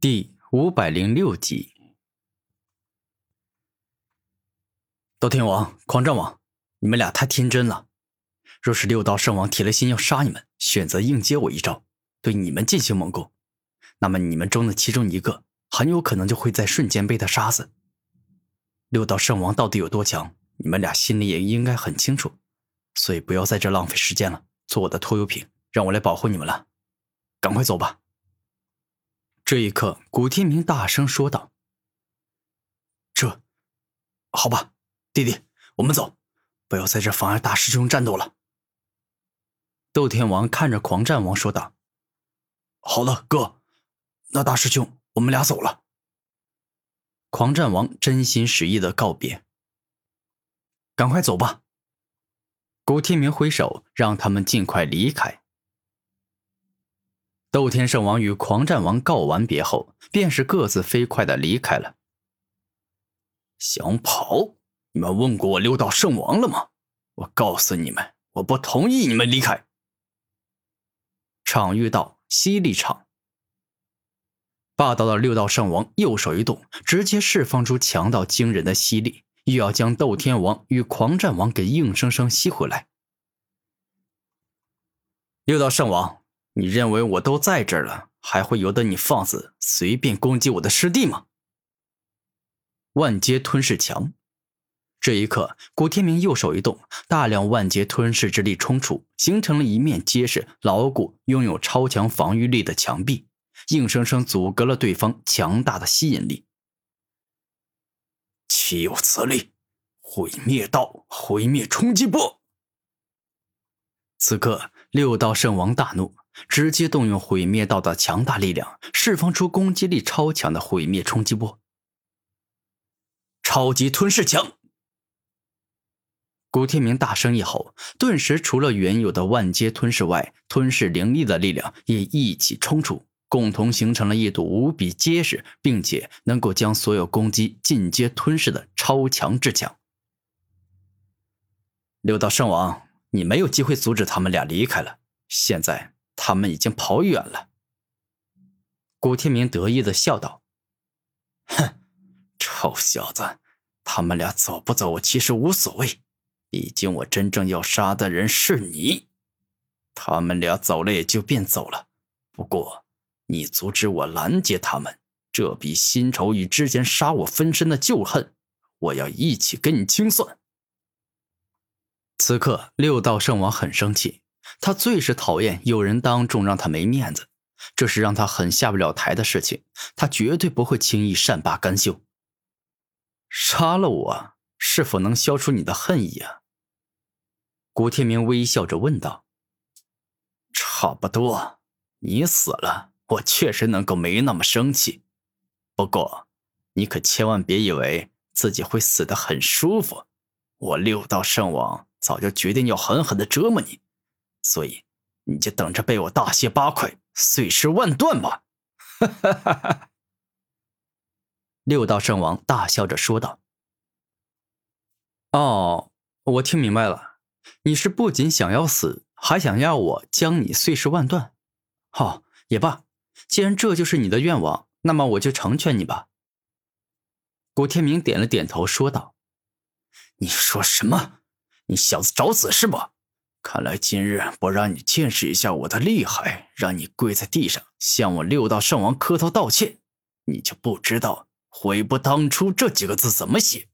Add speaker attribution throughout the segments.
Speaker 1: 第五百零六集，斗天王、狂战王，你们俩太天真了。若是六道圣王铁了心要杀你们，选择硬接我一招，对你们进行猛攻，那么你们中的其中一个很有可能就会在瞬间被他杀死。六道圣王到底有多强，你们俩心里也应该很清楚，所以不要在这浪费时间了，做我的拖油瓶，让我来保护你们了。赶快走吧。这一刻，古天明大声说道：“
Speaker 2: 这，好吧，弟弟，我们走，不要在这妨碍大师兄战斗了。”
Speaker 1: 斗天王看着狂战王说道：“
Speaker 2: 好了，哥，那大师兄，我们俩走了。”
Speaker 1: 狂战王真心实意的告别：“
Speaker 2: 赶快走吧。”
Speaker 1: 古天明挥手让他们尽快离开。斗天圣王与狂战王告完别后，便是各自飞快的离开了。
Speaker 2: 想跑？你们问过我六道圣王了吗？我告诉你们，我不同意你们离开。
Speaker 1: 场域道犀利场，霸道的六道圣王右手一动，直接释放出强到惊人的吸力，又要将斗天王与狂战王给硬生生吸回来。六道圣王。你认为我都在这儿了，还会由得你放肆随便攻击我的师弟吗？万阶吞噬墙，这一刻，古天明右手一动，大量万阶吞噬之力冲出，形成了一面结实牢固、拥有超强防御力的墙壁，硬生生阻隔了对方强大的吸引力。
Speaker 2: 岂有此理！毁灭道，毁灭冲击波！
Speaker 1: 此刻，六道圣王大怒。直接动用毁灭道的强大力量，释放出攻击力超强的毁灭冲击波。
Speaker 2: 超级吞噬墙！
Speaker 1: 古天明大声一吼，顿时除了原有的万阶吞噬外，吞噬灵力的力量也一起冲出，共同形成了一堵无比结实，并且能够将所有攻击进阶吞噬的超强之墙。六道圣王，你没有机会阻止他们俩离开了，现在。他们已经跑远了。古天明得意的笑道：“
Speaker 2: 哼，臭小子，他们俩走不走，我其实无所谓。毕竟我真正要杀的人是你。他们俩走了也就便走了。不过，你阻止我拦截他们，这笔新仇与之前杀我分身的旧恨，我要一起跟你清算。”
Speaker 1: 此刻，六道圣王很生气。他最是讨厌有人当众让他没面子，这是让他很下不了台的事情。他绝对不会轻易善罢甘休。杀了我，是否能消除你的恨意啊？古天明微笑着问道。
Speaker 2: 差不多，你死了，我确实能够没那么生气。不过，你可千万别以为自己会死得很舒服。我六道圣王早就决定要狠狠的折磨你。所以，你就等着被我大卸八块、碎尸万段吧！哈哈哈哈
Speaker 1: 六道圣王大笑着说道：“哦，我听明白了，你是不仅想要死，还想要我将你碎尸万段。好，也罢，既然这就是你的愿望，那么我就成全你吧。”古天明点了点头，说道：“
Speaker 2: 你说什么？你小子找死是不？”看来今日不让你见识一下我的厉害，让你跪在地上向我六道圣王磕头道歉，你就不知道“悔不当初”这几个字怎么写。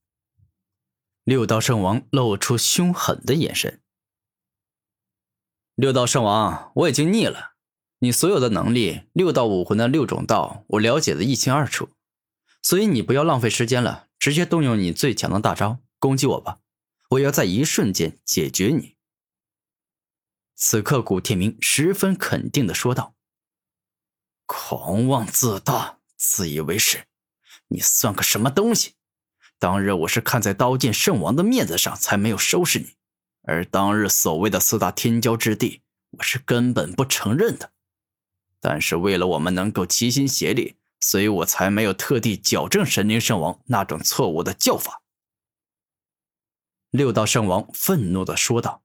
Speaker 1: 六道圣王露出凶狠的眼神。六道圣王，我已经腻了，你所有的能力，六道武魂的六种道，我了解的一清二楚，所以你不要浪费时间了，直接动用你最强的大招攻击我吧，我要在一瞬间解决你。此刻，古天明十分肯定的说道：“
Speaker 2: 狂妄自大，自以为是，你算个什么东西？当日我是看在刀剑圣王的面子上，才没有收拾你。而当日所谓的四大天骄之地，我是根本不承认的。但是为了我们能够齐心协力，所以我才没有特地矫正神灵圣王那种错误的叫法。”
Speaker 1: 六道圣王愤怒的说道。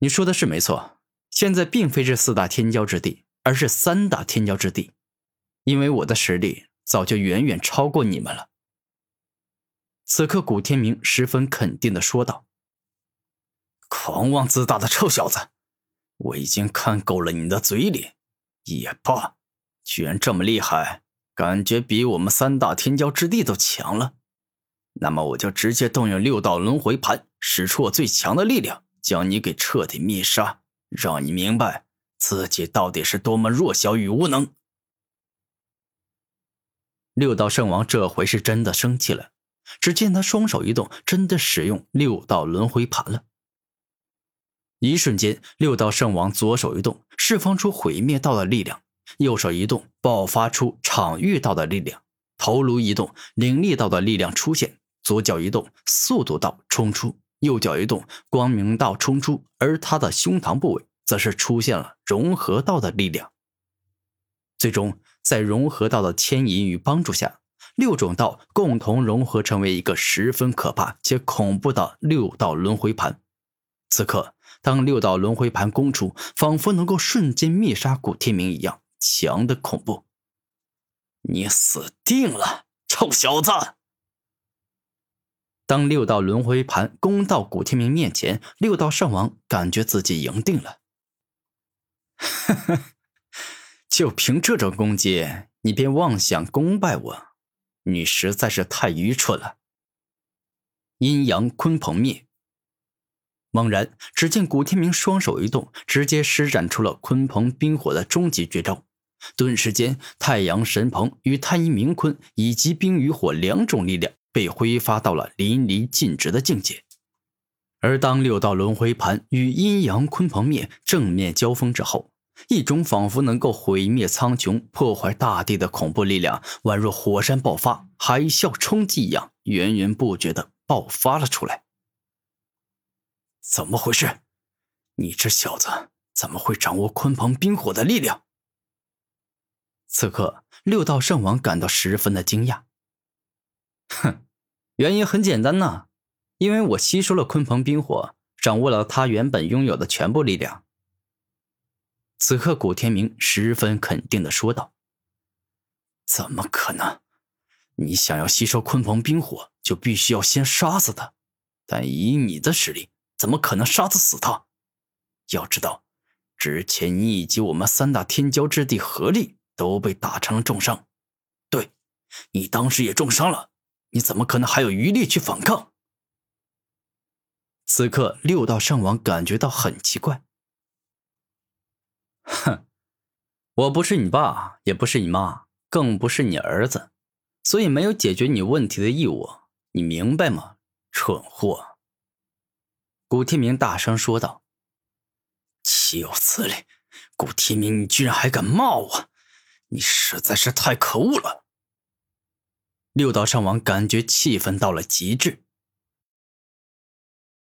Speaker 1: 你说的是没错，现在并非是四大天骄之地，而是三大天骄之地。因为我的实力早就远远超过你们了。此刻，古天明十分肯定的说道：“
Speaker 2: 狂妄自大的臭小子，我已经看够了你的嘴脸，也罢，居然这么厉害，感觉比我们三大天骄之地都强了。那么，我就直接动用六道轮回盘，使出我最强的力量，将你给彻底灭杀，让你明白自己到底是多么弱小与无能。”
Speaker 1: 六道圣王这回是真的生气了。只见他双手一动，真的使用六道轮回盘了。一瞬间，六道圣王左手一动，释放出毁灭道的力量；右手一动，爆发出场域道的力量；头颅一动，灵力道的力量出现；左脚一动，速度道冲出；右脚一动，光明道冲出。而他的胸膛部位，则是出现了融合道的力量。最终，在融合道的牵引与帮助下。六种道共同融合，成为一个十分可怕且恐怖的六道轮回盘。此刻，当六道轮回盘攻出，仿佛能够瞬间灭杀古天明一样，强的恐怖。
Speaker 2: 你死定了，臭小子！
Speaker 1: 当六道轮回盘攻到古天明面前，六道圣王感觉自己赢定了。
Speaker 2: 哈哈，就凭这种攻击，你便妄想攻败我？你实在是太愚蠢了！
Speaker 1: 阴阳鲲鹏灭。猛然，只见古天明双手一动，直接施展出了鲲鹏冰火的终极绝招。顿时间，太阳神鹏与太阴冥鲲以及冰与火两种力量被挥发到了淋漓尽致的境界。而当六道轮回盘与阴阳鲲鹏灭正面交锋之后，一种仿佛能够毁灭苍穹、破坏大地的恐怖力量，宛若火山爆发、海啸冲击一样，源源不绝的爆发了出来。
Speaker 2: 怎么回事？你这小子怎么会掌握鲲鹏冰火的力量？
Speaker 1: 此刻，六道圣王感到十分的惊讶。哼，原因很简单呐，因为我吸收了鲲鹏冰火，掌握了他原本拥有的全部力量。此刻，古天明十分肯定的说道：“
Speaker 2: 怎么可能？你想要吸收鲲鹏冰火，就必须要先杀死他。但以你的实力，怎么可能杀得死他？要知道，之前你以及我们三大天骄之地合力都被打成了重伤。对，你当时也重伤了，你怎么可能还有余力去反抗？”
Speaker 1: 此刻，六道圣王感觉到很奇怪。哼，我不是你爸，也不是你妈，更不是你儿子，所以没有解决你问题的义务，你明白吗？蠢货！
Speaker 2: 古天明大声说道：“岂有此理！古天明，你居然还敢骂我，你实在是太可恶了！”
Speaker 1: 六道上王感觉气愤到了极致。